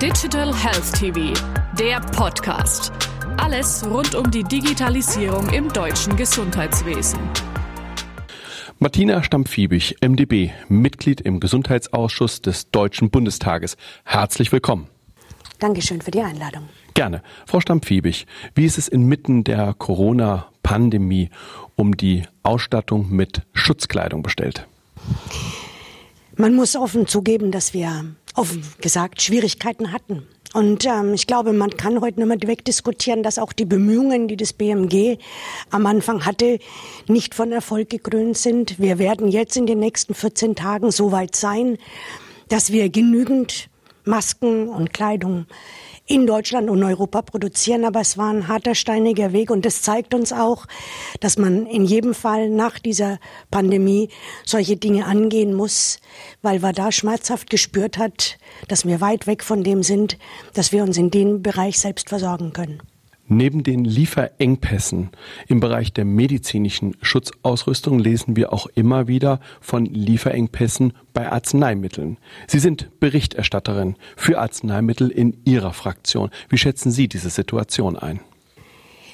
Digital Health TV, der Podcast. Alles rund um die Digitalisierung im deutschen Gesundheitswesen. Martina Stampfiebig, MdB, Mitglied im Gesundheitsausschuss des Deutschen Bundestages. Herzlich willkommen. Dankeschön für die Einladung. Gerne. Frau Stampfiebig, wie ist es inmitten der Corona-Pandemie um die Ausstattung mit Schutzkleidung bestellt? Man muss offen zugeben, dass wir offen gesagt Schwierigkeiten hatten. Und ähm, ich glaube, man kann heute nicht mehr wegdiskutieren, dass auch die Bemühungen, die das BMG am Anfang hatte, nicht von Erfolg gekrönt sind. Wir werden jetzt in den nächsten 14 Tagen so weit sein, dass wir genügend Masken und Kleidung in Deutschland und Europa produzieren, aber es war ein harter, steiniger Weg und das zeigt uns auch, dass man in jedem Fall nach dieser Pandemie solche Dinge angehen muss, weil man da schmerzhaft gespürt hat, dass wir weit weg von dem sind, dass wir uns in dem Bereich selbst versorgen können. Neben den Lieferengpässen im Bereich der medizinischen Schutzausrüstung lesen wir auch immer wieder von Lieferengpässen bei Arzneimitteln. Sie sind Berichterstatterin für Arzneimittel in Ihrer Fraktion. Wie schätzen Sie diese Situation ein?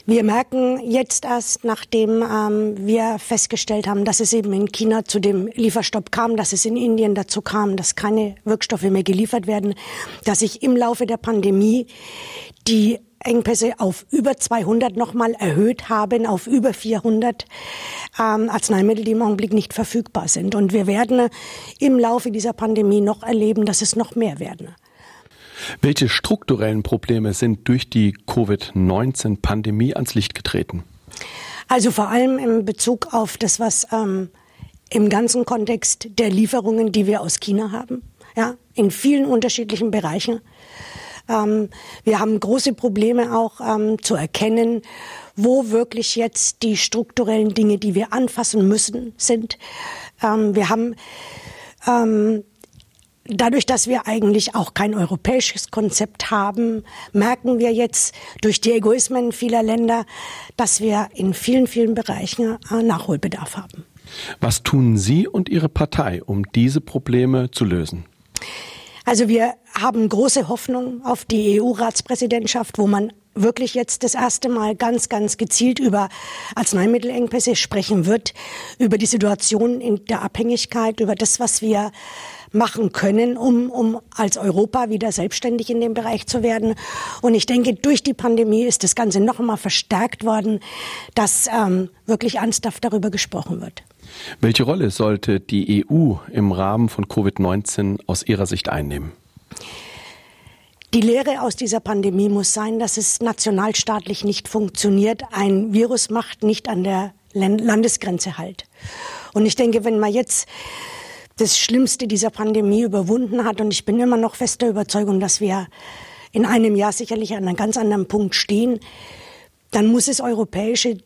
Wir merken jetzt erst, nachdem ähm, wir festgestellt haben, dass es eben in China zu dem Lieferstopp kam, dass es in Indien dazu kam, dass keine Wirkstoffe mehr geliefert werden, dass sich im Laufe der Pandemie die Engpässe auf über 200 nochmal erhöht haben, auf über 400 ähm, Arzneimittel, die im Augenblick nicht verfügbar sind. Und wir werden im Laufe dieser Pandemie noch erleben, dass es noch mehr werden. Welche strukturellen Probleme sind durch die Covid-19-Pandemie ans Licht getreten? Also vor allem in Bezug auf das, was ähm, im ganzen Kontext der Lieferungen, die wir aus China haben, ja, in vielen unterschiedlichen Bereichen. Ähm, wir haben große Probleme auch ähm, zu erkennen, wo wirklich jetzt die strukturellen Dinge, die wir anfassen müssen, sind. Ähm, wir haben ähm, Dadurch, dass wir eigentlich auch kein europäisches Konzept haben, merken wir jetzt durch die Egoismen vieler Länder, dass wir in vielen, vielen Bereichen äh, Nachholbedarf haben. Was tun Sie und Ihre Partei, um diese Probleme zu lösen? Also wir haben große Hoffnung auf die EU-Ratspräsidentschaft, wo man wirklich jetzt das erste Mal ganz, ganz gezielt über Arzneimittelengpässe sprechen wird, über die Situation in der Abhängigkeit, über das, was wir machen können, um, um als Europa wieder selbstständig in dem Bereich zu werden. Und ich denke, durch die Pandemie ist das Ganze noch einmal verstärkt worden, dass ähm, wirklich ernsthaft darüber gesprochen wird. Welche Rolle sollte die EU im Rahmen von Covid-19 aus Ihrer Sicht einnehmen? Die Lehre aus dieser Pandemie muss sein, dass es nationalstaatlich nicht funktioniert. Ein Virus macht nicht an der Landesgrenze halt. Und ich denke, wenn man jetzt das Schlimmste dieser Pandemie überwunden hat, und ich bin immer noch fester Überzeugung, dass wir in einem Jahr sicherlich an einem ganz anderen Punkt stehen, dann muss es europäische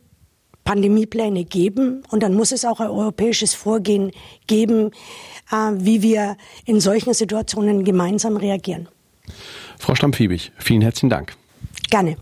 Pandemiepläne geben und dann muss es auch ein europäisches Vorgehen geben, äh, wie wir in solchen Situationen gemeinsam reagieren. Frau Stampfiebig, vielen herzlichen Dank. Gerne.